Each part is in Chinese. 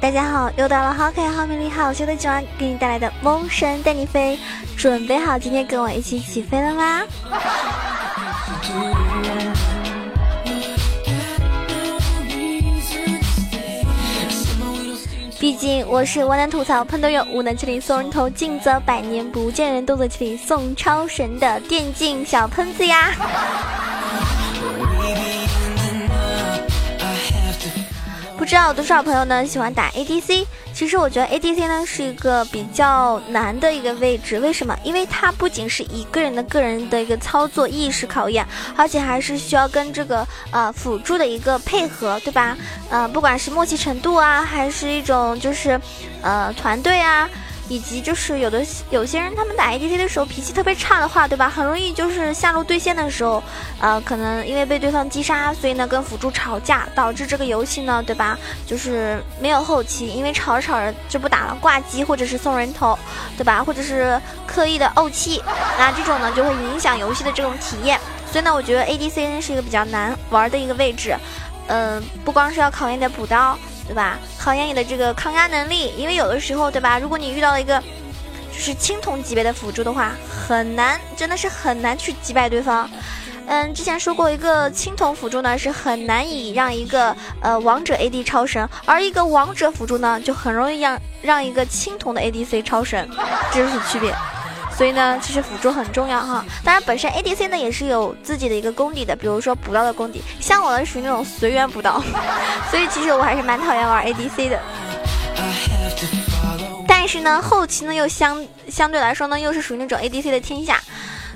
大家好，又到了好可爱、好美丽、好秀的九安，给你带来的梦神带你飞，准备好今天跟我一起起飞了吗？毕竟我是万能吐槽喷队友，无能麒麟送人头，近则百年不见人，动作麒麟送超神的电竞小喷子呀！知道有多少朋友呢喜欢打 ADC？其实我觉得 ADC 呢是一个比较难的一个位置，为什么？因为它不仅是一个人的个人的一个操作意识考验，而且还是需要跟这个呃辅助的一个配合，对吧？呃，不管是默契程度啊，还是一种就是呃团队啊。以及就是有的有些人他们打 ADC 的时候脾气特别差的话，对吧？很容易就是下路对线的时候，呃，可能因为被对方击杀，所以呢跟辅助吵架，导致这个游戏呢，对吧？就是没有后期，因为吵着吵着就不打了，挂机或者是送人头，对吧？或者是刻意的怄气，那这种呢就会影响游戏的这种体验。所以呢，我觉得 ADC 呢是一个比较难玩的一个位置，嗯，不光是要考验你的补刀。对吧？考验你的这个抗压能力，因为有的时候，对吧？如果你遇到了一个就是青铜级别的辅助的话，很难，真的是很难去击败对方。嗯，之前说过，一个青铜辅助呢是很难以让一个呃王者 AD 超神，而一个王者辅助呢就很容易让让一个青铜的 ADC 超神，这就是区别。所以呢，其实辅助很重要哈。当然，本身 ADC 呢也是有自己的一个功底的，比如说补刀的功底。像我呢属于那种随缘补刀，所以其实我还是蛮讨厌玩 ADC 的。但是呢，后期呢又相相对来说呢又是属于那种 ADC 的天下，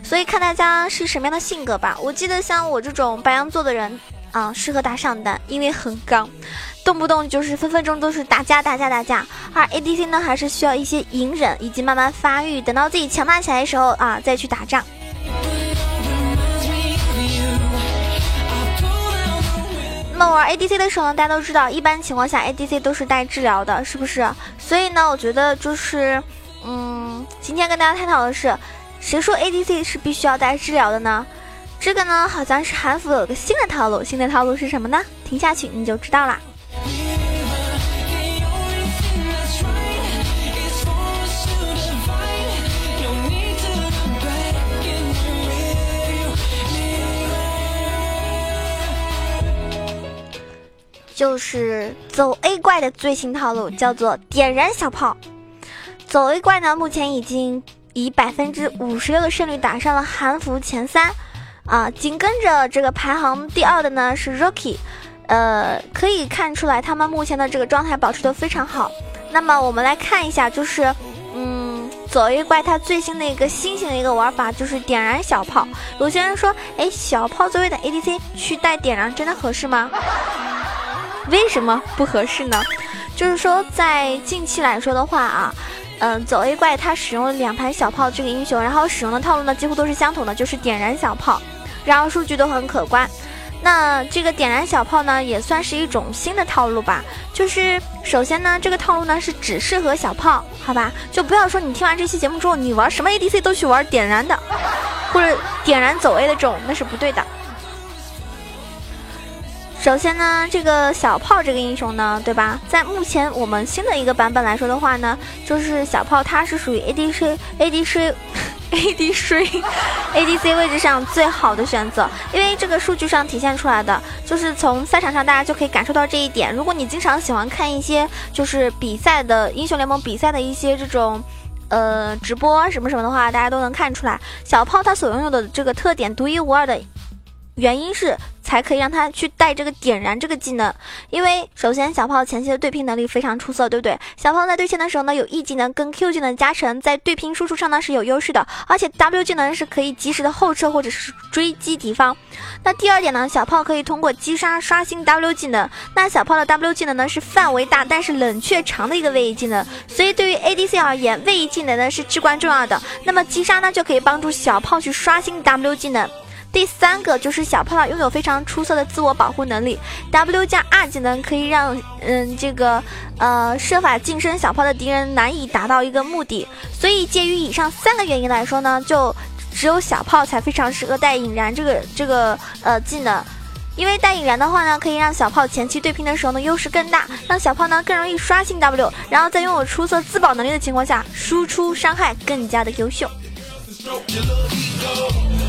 所以看大家是什么样的性格吧。我记得像我这种白羊座的人啊，适合打上单，因为很刚。动不动就是分分钟都是打架打架打架，而 ADC 呢还是需要一些隐忍以及慢慢发育，等到自己强大起来的时候啊再去打仗。那么玩 ADC 的时候呢，大家都知道，一般情况下 ADC 都是带治疗的，是不是？所以呢，我觉得就是，嗯，今天跟大家探讨的是，谁说 ADC 是必须要带治疗的呢？这个呢，好像是韩服有个新的套路，新的套路是什么呢？听下去你就知道啦。就是走 A 怪的最新套路，叫做点燃小炮。走 A 怪呢，目前已经以百分之五十六的胜率打上了韩服前三，啊，紧跟着这个排行第二的呢是 Rocky，呃，可以看出来他们目前的这个状态保持的非常好。那么我们来看一下，就是，嗯，走 A 怪它最新的一个新型的一个玩法就是点燃小炮。有些人说，哎，小炮作为的 ADC 去带点燃真的合适吗？为什么不合适呢？就是说，在近期来说的话啊，嗯，走 A 怪它使用两排小炮这个英雄，然后使用的套路呢几乎都是相同的，就是点燃小炮，然后数据都很可观。那这个点燃小炮呢，也算是一种新的套路吧。就是首先呢，这个套路呢是只适合小炮，好吧？就不要说你听完这期节目之后，你玩什么 ADC 都去玩点燃的，或者点燃走 A 的这种，那是不对的。首先呢，这个小炮这个英雄呢，对吧？在目前我们新的一个版本来说的话呢，就是小炮它是属于 ADC ADC ADC ADC 位置上最好的选择，因为这个数据上体现出来的，就是从赛场上大家就可以感受到这一点。如果你经常喜欢看一些就是比赛的英雄联盟比赛的一些这种呃直播什么什么的话，大家都能看出来，小炮他所拥有的这个特点独一无二的。原因是才可以让他去带这个点燃这个技能，因为首先小炮前期的对拼能力非常出色，对不对？小炮在对线的时候呢，有 E 技能跟 Q 技能加成，在对拼输出上呢是有优势的，而且 W 技能是可以及时的后撤或者是追击敌方。那第二点呢，小炮可以通过击杀刷新 W 技能。那小炮的 W 技能呢是范围大但是冷却长的一个位移技能，所以对于 ADC 而言，位移技能呢是至关重要的。那么击杀呢就可以帮助小炮去刷新 W 技能。第三个就是小炮拥有非常出色的自我保护能力，W 加 R 技能可以让嗯这个呃设法近身小炮的敌人难以达到一个目的，所以介于以上三个原因来说呢，就只有小炮才非常适合带引燃这个这个呃技能。因为带引燃的话呢，可以让小炮前期对拼的时候呢优势更大，让小炮呢更容易刷新 W，然后在拥有出色自保能力的情况下，输出伤害更加的优秀。stroke your little ego.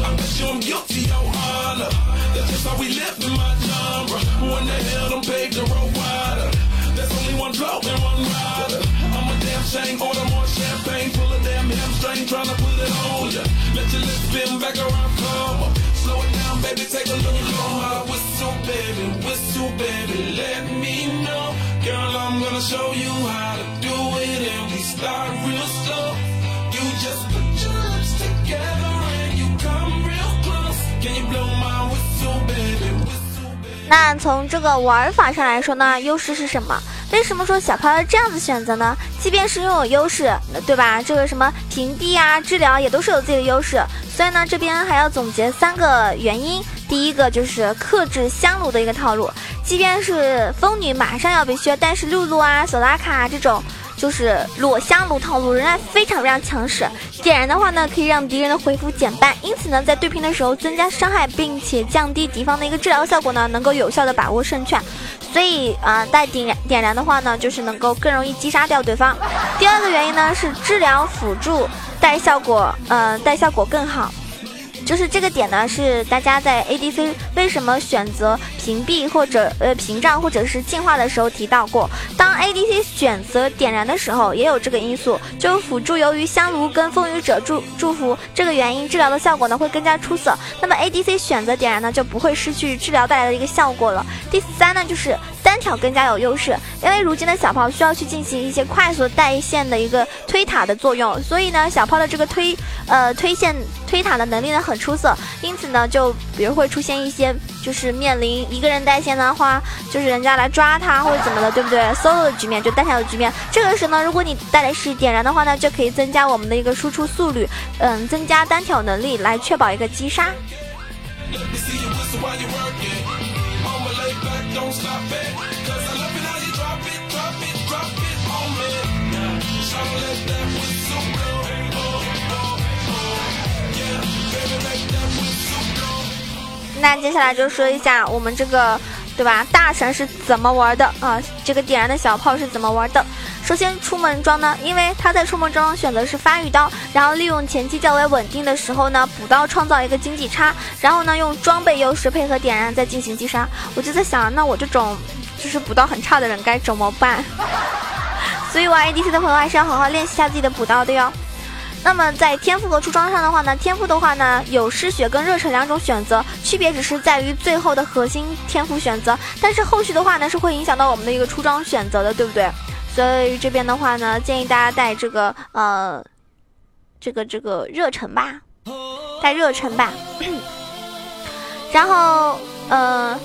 I'm guilty, your honor. That's just how we live in my genre. When the hell paved the road wider? There's only one blow and one rider. I'm a damn shame, order more champagne, full of damn hamstring, trying to put it on ya. Let your lips spin back around, come. Slow it down, baby, take a look. My whistle, baby, whistle, baby, let me know. Girl, I'm gonna show you how. 那从这个玩法上来说呢，优势是什么？为什么说小炮要这样子选择呢？即便是拥有优势，对吧？这个什么屏蔽啊、治疗也都是有自己的优势。所以呢，这边还要总结三个原因。第一个就是克制香炉的一个套路，即便是风女马上要被削，但是露露啊、索拉卡这种就是裸香炉套路仍然非常非常强势。点燃的话呢，可以让敌人的回复减半，因此呢，在对拼的时候增加伤害，并且降低敌方的一个治疗效果呢，能够有效的把握胜券。所以啊，带点燃点燃的话呢，就是能够更容易击杀掉对方。第二个原因呢是治疗辅助。带效果，呃，带效果更好，就是这个点呢，是大家在 ADC 为什么选择屏蔽或者呃屏障或者是净化的时候提到过。当 ADC 选择点燃的时候，也有这个因素，就辅助由于香炉跟风雨者祝祝福这个原因，治疗的效果呢会更加出色。那么 ADC 选择点燃呢，就不会失去治疗带来的一个效果了。第三呢，就是。单挑更加有优势，因为如今的小炮需要去进行一些快速带线的一个推塔的作用，所以呢，小炮的这个推呃推线推塔的能力呢很出色，因此呢，就比如会出现一些就是面临一个人带线的话，就是人家来抓他或者怎么的，对不对？solo 的局面就单挑的局面，这个时候呢，如果你带的是点燃的话呢，就可以增加我们的一个输出速率，嗯，增加单挑能力来确保一个击杀。那接下来就说一下我们这个，对吧？大神是怎么玩的啊？这个点燃的小炮是怎么玩的？首先出门装呢，因为他在出门装选择是发育刀，然后利用前期较为稳定的时候呢，补刀创造一个经济差，然后呢用装备优势配合点燃再进行击杀。我就在想，那我这种就是补刀很差的人该怎么办？所以玩 ADC 的朋友还是要好好练习一下自己的补刀的哟。那么在天赋和出装上的话呢，天赋的话呢有失血跟热忱两种选择，区别只是在于最后的核心天赋选择，但是后续的话呢是会影响到我们的一个出装选择的，对不对？所以这边的话呢，建议大家带这个呃，这个这个热忱吧，带热忱吧。然后呃，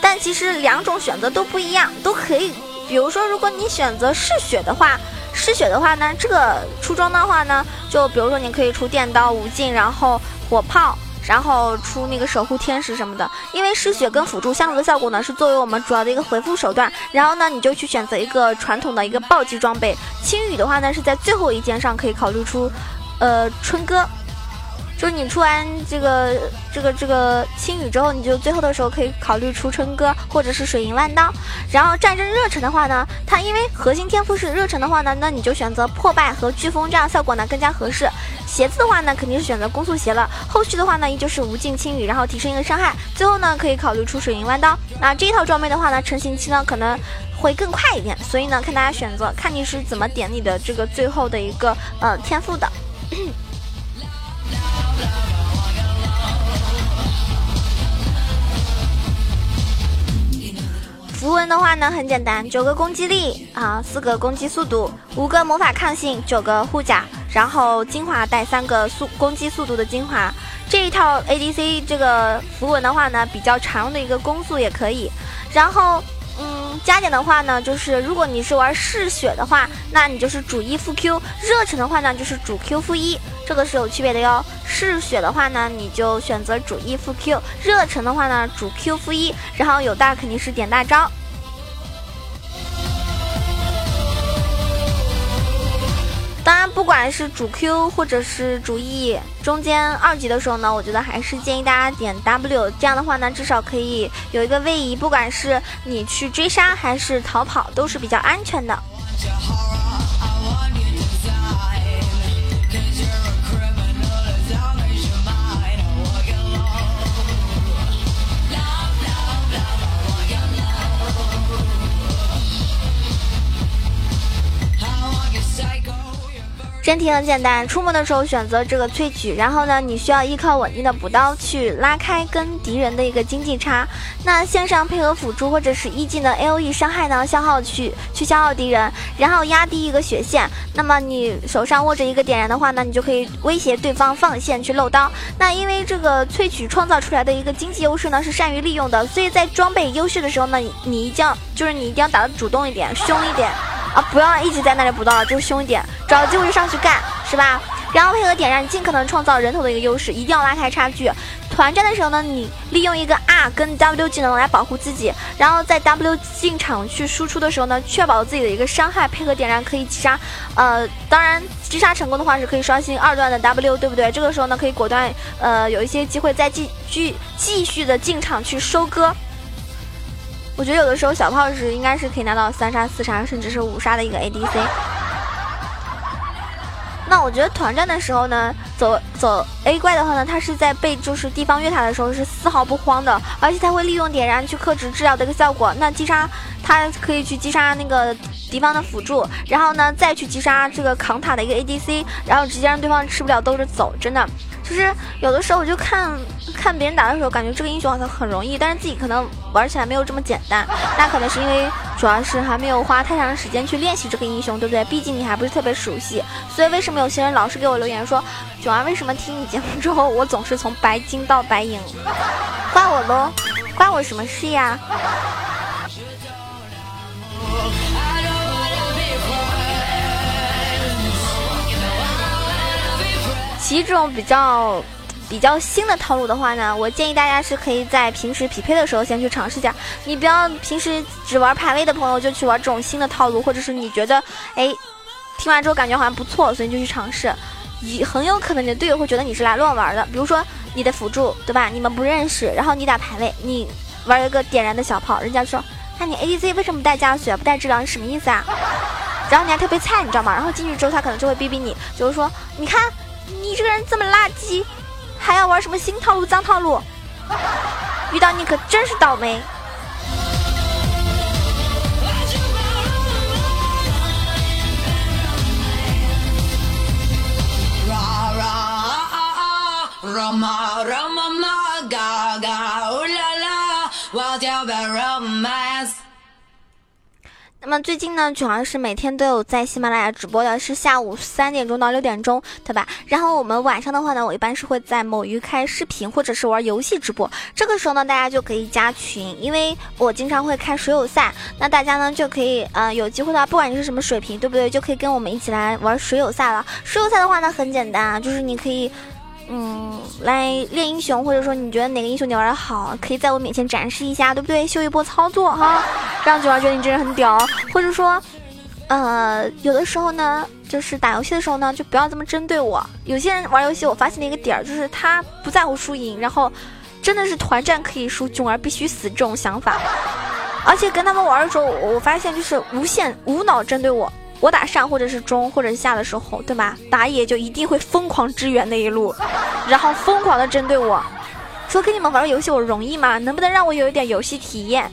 但其实两种选择都不一样，都可以。比如说，如果你选择嗜血的话。嗜血的话呢，这个出装的话呢，就比如说你可以出电刀、无尽，然后火炮，然后出那个守护天使什么的。因为失血跟辅助相同的效果呢，是作为我们主要的一个回复手段。然后呢，你就去选择一个传统的一个暴击装备。青羽的话呢，是在最后一件上可以考虑出，呃，春哥。就是你出完这个这个这个青羽之后，你就最后的时候可以考虑出春哥或者是水银万刀。然后战争热忱的话呢，它因为核心天赋是热忱的话呢，那你就选择破败和飓风，这样效果呢更加合适。鞋子的话呢，肯定是选择攻速鞋了。后续的话呢，依旧是无尽青羽，然后提升一个伤害。最后呢，可以考虑出水银弯刀。那这一套装备的话呢，成型期呢可能会更快一点，所以呢，看大家选择，看你是怎么点你的这个最后的一个呃天赋的。符文的话呢，很简单，九个攻击力啊，四个攻击速度，五个魔法抗性，九个护甲，然后精华带三个速攻击速度的精华。这一套 ADC 这个符文的话呢，比较常用的一个攻速也可以。然后，加点的话呢，就是如果你是玩嗜血的话，那你就是主一副 Q；热忱的话呢，就是主 Q 副一，这个是有区别的哟。嗜血的话呢，你就选择主一副 Q；热忱的话呢，主 Q 副一。然后有大肯定是点大招。当然，不管是主 Q 或者是主 E，中间二级的时候呢，我觉得还是建议大家点 W，这样的话呢，至少可以有一个位移，不管是你去追杀还是逃跑，都是比较安全的。真题很简单，出门的时候选择这个萃取，然后呢，你需要依靠稳定的补刀去拉开跟敌人的一个经济差。那线上配合辅助或者是一技能 A O E 伤害呢，消耗去去消耗敌人，然后压低一个血线。那么你手上握着一个点燃的话呢，你就可以威胁对方放线去漏刀。那因为这个萃取创造出来的一个经济优势呢，是善于利用的，所以在装备优势的时候呢，你一定要就是你一定要打的主动一点，凶一点。啊，不要一直在那里补刀了，就凶一点，找机会就上去干，是吧？然后配合点燃，尽可能创造人头的一个优势，一定要拉开差距。团战的时候呢，你利用一个 R 跟 W 技能来保护自己，然后在 W 进场去输出的时候呢，确保自己的一个伤害，配合点燃可以击杀。呃，当然击杀成功的话是可以刷新二段的 W，对不对？这个时候呢，可以果断呃有一些机会再继续继续的进场去收割。我觉得有的时候小炮是应该是可以拿到三杀、四杀，甚至是五杀的一个 ADC。那我觉得团战的时候呢，走走 A 怪的话呢，他是在被就是地方越塔的时候是丝毫不慌的，而且他会利用点燃去克制治疗的一个效果。那击杀他可以去击杀那个敌方的辅助，然后呢再去击杀这个扛塔的一个 ADC，然后直接让对方吃不了兜着走，真的。就是有的时候我就看看别人打的时候，感觉这个英雄好像很容易，但是自己可能玩起来没有这么简单。那可能是因为主要是还没有花太长时间去练习这个英雄，对不对？毕竟你还不是特别熟悉。所以为什么有些人老是给我留言说，九儿为什么听你节目之后，我总是从白金到白银？怪我喽？关我什么事呀？其这种比较比较新的套路的话呢，我建议大家是可以在平时匹配的时候先去尝试一下。你不要平时只玩排位的朋友就去玩这种新的套路，或者是你觉得哎听完之后感觉好像不错，所以你就去尝试。你很有可能你的队友会觉得你是来乱玩的。比如说你的辅助对吧？你们不认识，然后你打排位，你玩一个点燃的小炮，人家说那你 ADC 为什么不带加血不带治疗？是什么意思啊？然后你还特别菜，你知道吗？然后进去之后他可能就会逼逼你，就是说你看。你这个人这么垃圾，还要玩什么新套路、脏套路？遇到你可真是倒霉。那么最近呢，主要是每天都有在喜马拉雅直播的，是下午三点钟到六点钟，对吧？然后我们晚上的话呢，我一般是会在某鱼开视频或者是玩游戏直播，这个时候呢，大家就可以加群，因为我经常会开水友赛，那大家呢就可以，呃，有机会的话，不管你是什么水平，对不对？就可以跟我们一起来玩水友赛了。水友赛的话呢，很简单啊，就是你可以。嗯，来练英雄，或者说你觉得哪个英雄你玩的好，可以在我面前展示一下，对不对？秀一波操作哈，让九儿觉得你真的很屌。或者说，呃，有的时候呢，就是打游戏的时候呢，就不要这么针对我。有些人玩游戏，我发现了一个点儿，就是他不在乎输赢，然后真的是团战可以输，囧儿必须死这种想法。而且跟他们玩的时候，我发现就是无限无脑针对我。我打上或者是中或者是下的时候，对吧？打野就一定会疯狂支援那一路，然后疯狂的针对我，说跟你们玩个游戏我容易吗？能不能让我有一点游戏体验？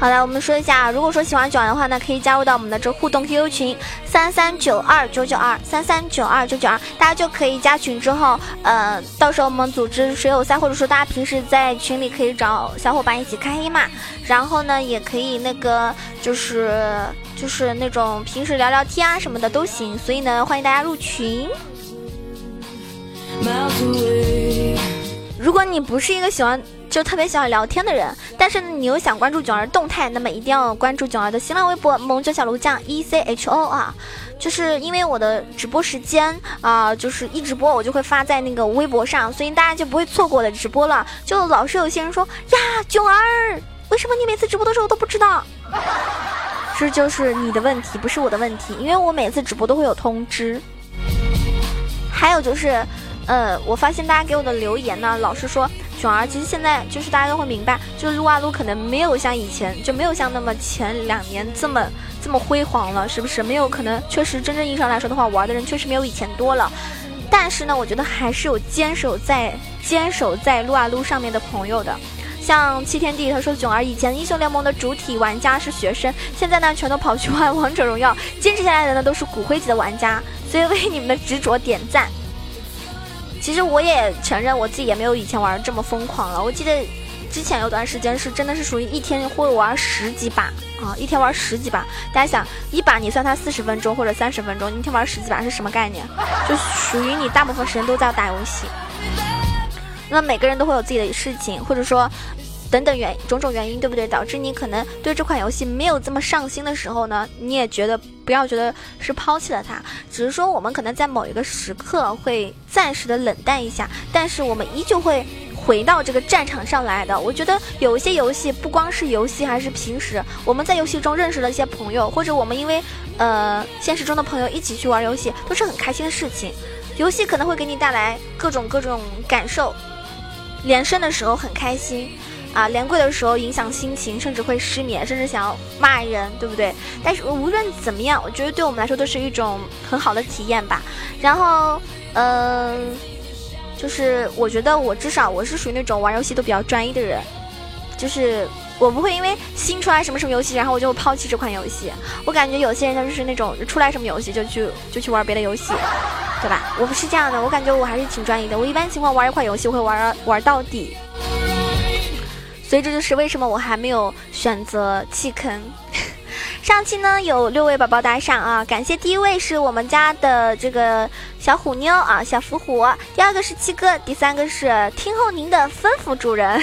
好了，我们说一下，如果说喜欢九儿的话呢，可以加入到我们的这互动 QQ 群三三九二九九二三三九二九九二，大家就可以加群之后，呃，到时候我们组织水友赛，或者说大家平时在群里可以找小伙伴一起开黑嘛，然后呢，也可以那个就是就是那种平时聊聊天啊什么的都行，所以呢，欢迎大家入群。如果你不是一个喜欢。就特别喜欢聊天的人。但是呢，你又想关注囧儿动态，那么一定要关注囧儿的新浪微博“萌九小炉酱 E C H O” 啊。就是因为我的直播时间啊，就是一直播我就会发在那个微博上，所以大家就不会错过我的直播了。就老是有些人说呀，囧儿，为什么你每次直播的时候都不知道？这就是你的问题，不是我的问题，因为我每次直播都会有通知。还有就是，呃，我发现大家给我的留言呢，老是说囧儿，其实现在就是大家都会明白，就是撸啊撸可能没有像以前，就没有像那么前两年这么。这么辉煌了，是不是没有可能？确实，真正意义上来说的话，玩的人确实没有以前多了。但是呢，我觉得还是有坚守在坚守在撸啊撸上面的朋友的。像七天地，他说囧儿以前英雄联盟的主体玩家是学生，现在呢全都跑去玩王者荣耀，坚持下来的呢都是骨灰级的玩家，所以为你们的执着点赞。其实我也承认，我自己也没有以前玩这么疯狂了。我记得。之前有段时间是真的是属于一天会玩十几把啊，一天玩十几把。大家想，一把你算它四十分钟或者三十分钟，你一天玩十几把是什么概念？就属于你大部分时间都在打游戏。那每个人都会有自己的事情，或者说等等原种种原因，对不对？导致你可能对这款游戏没有这么上心的时候呢，你也觉得不要觉得是抛弃了它，只是说我们可能在某一个时刻会暂时的冷淡一下，但是我们依旧会。回到这个战场上来的，我觉得有一些游戏不光是游戏，还是平时我们在游戏中认识了一些朋友，或者我们因为呃现实中的朋友一起去玩游戏，都是很开心的事情。游戏可能会给你带来各种各种感受，连胜的时候很开心啊，连跪的时候影响心情，甚至会失眠，甚至想要骂人，对不对？但是无论怎么样，我觉得对我们来说都是一种很好的体验吧。然后，嗯。就是我觉得我至少我是属于那种玩游戏都比较专一的人，就是我不会因为新出来什么什么游戏，然后我就抛弃这款游戏。我感觉有些人他就是那种出来什么游戏就去就去玩别的游戏，对吧？我不是这样的，我感觉我还是挺专一的。我一般情况玩一款游戏我会玩玩到底，所以这就是为什么我还没有选择弃坑。上期呢有六位宝宝打赏啊，感谢第一位是我们家的这个小虎妞啊，小伏虎，第二个是七哥，第三个是听候您的吩咐主人，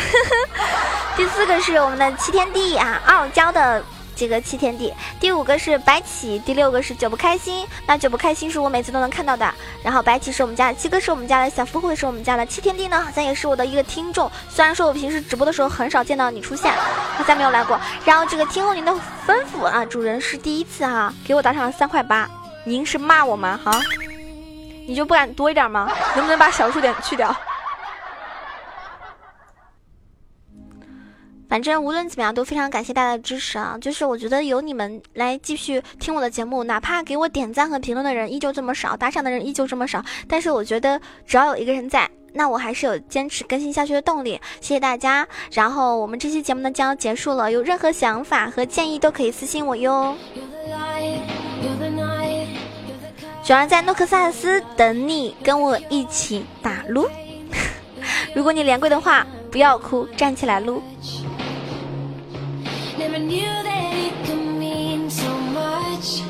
第四个是我们的七天地啊，傲娇的。这个七天地，第五个是白起，第六个是九不开心。那九不开心是我每次都能看到的。然后白起是我们家的，七哥是我们家的，小富贵是我们家的，七天地呢好像也是我的一个听众。虽然说我平时直播的时候很少见到你出现，好像没有来过。然后这个听候您的吩咐啊，主人是第一次哈，给我打赏了三块八。您是骂我吗？哈，你就不敢多一点吗？能不能把小数点去掉？反正无论怎么样，都非常感谢大家的支持啊！就是我觉得有你们来继续听我的节目，哪怕给我点赞和评论的人依旧这么少，打赏的人依旧这么少，但是我觉得只要有一个人在，那我还是有坚持更新下去的动力。谢谢大家！然后我们这期节目呢将要结束了，有任何想法和建议都可以私信我哟。九儿在诺克萨斯等你，跟我一起打撸。如果你连跪的话，不要哭，站起来撸。Knew that it could mean so much,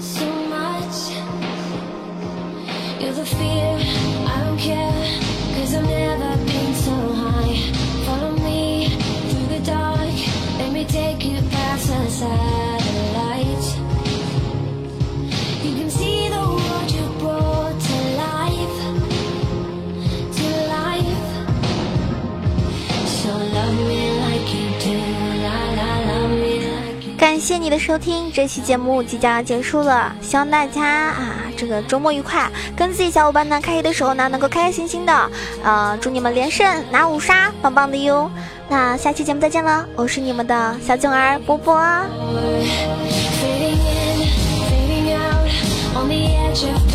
so much. You're the fear, I don't care, cause I've never 谢你的收听，这期节目即将要结束了，希望大家啊，这个周末愉快，跟自己小伙伴呢开黑的时候呢，能够开开心心的，呃，祝你们连胜拿五杀，棒棒的哟！那下期节目再见了，我是你们的小囧儿波波。Only you can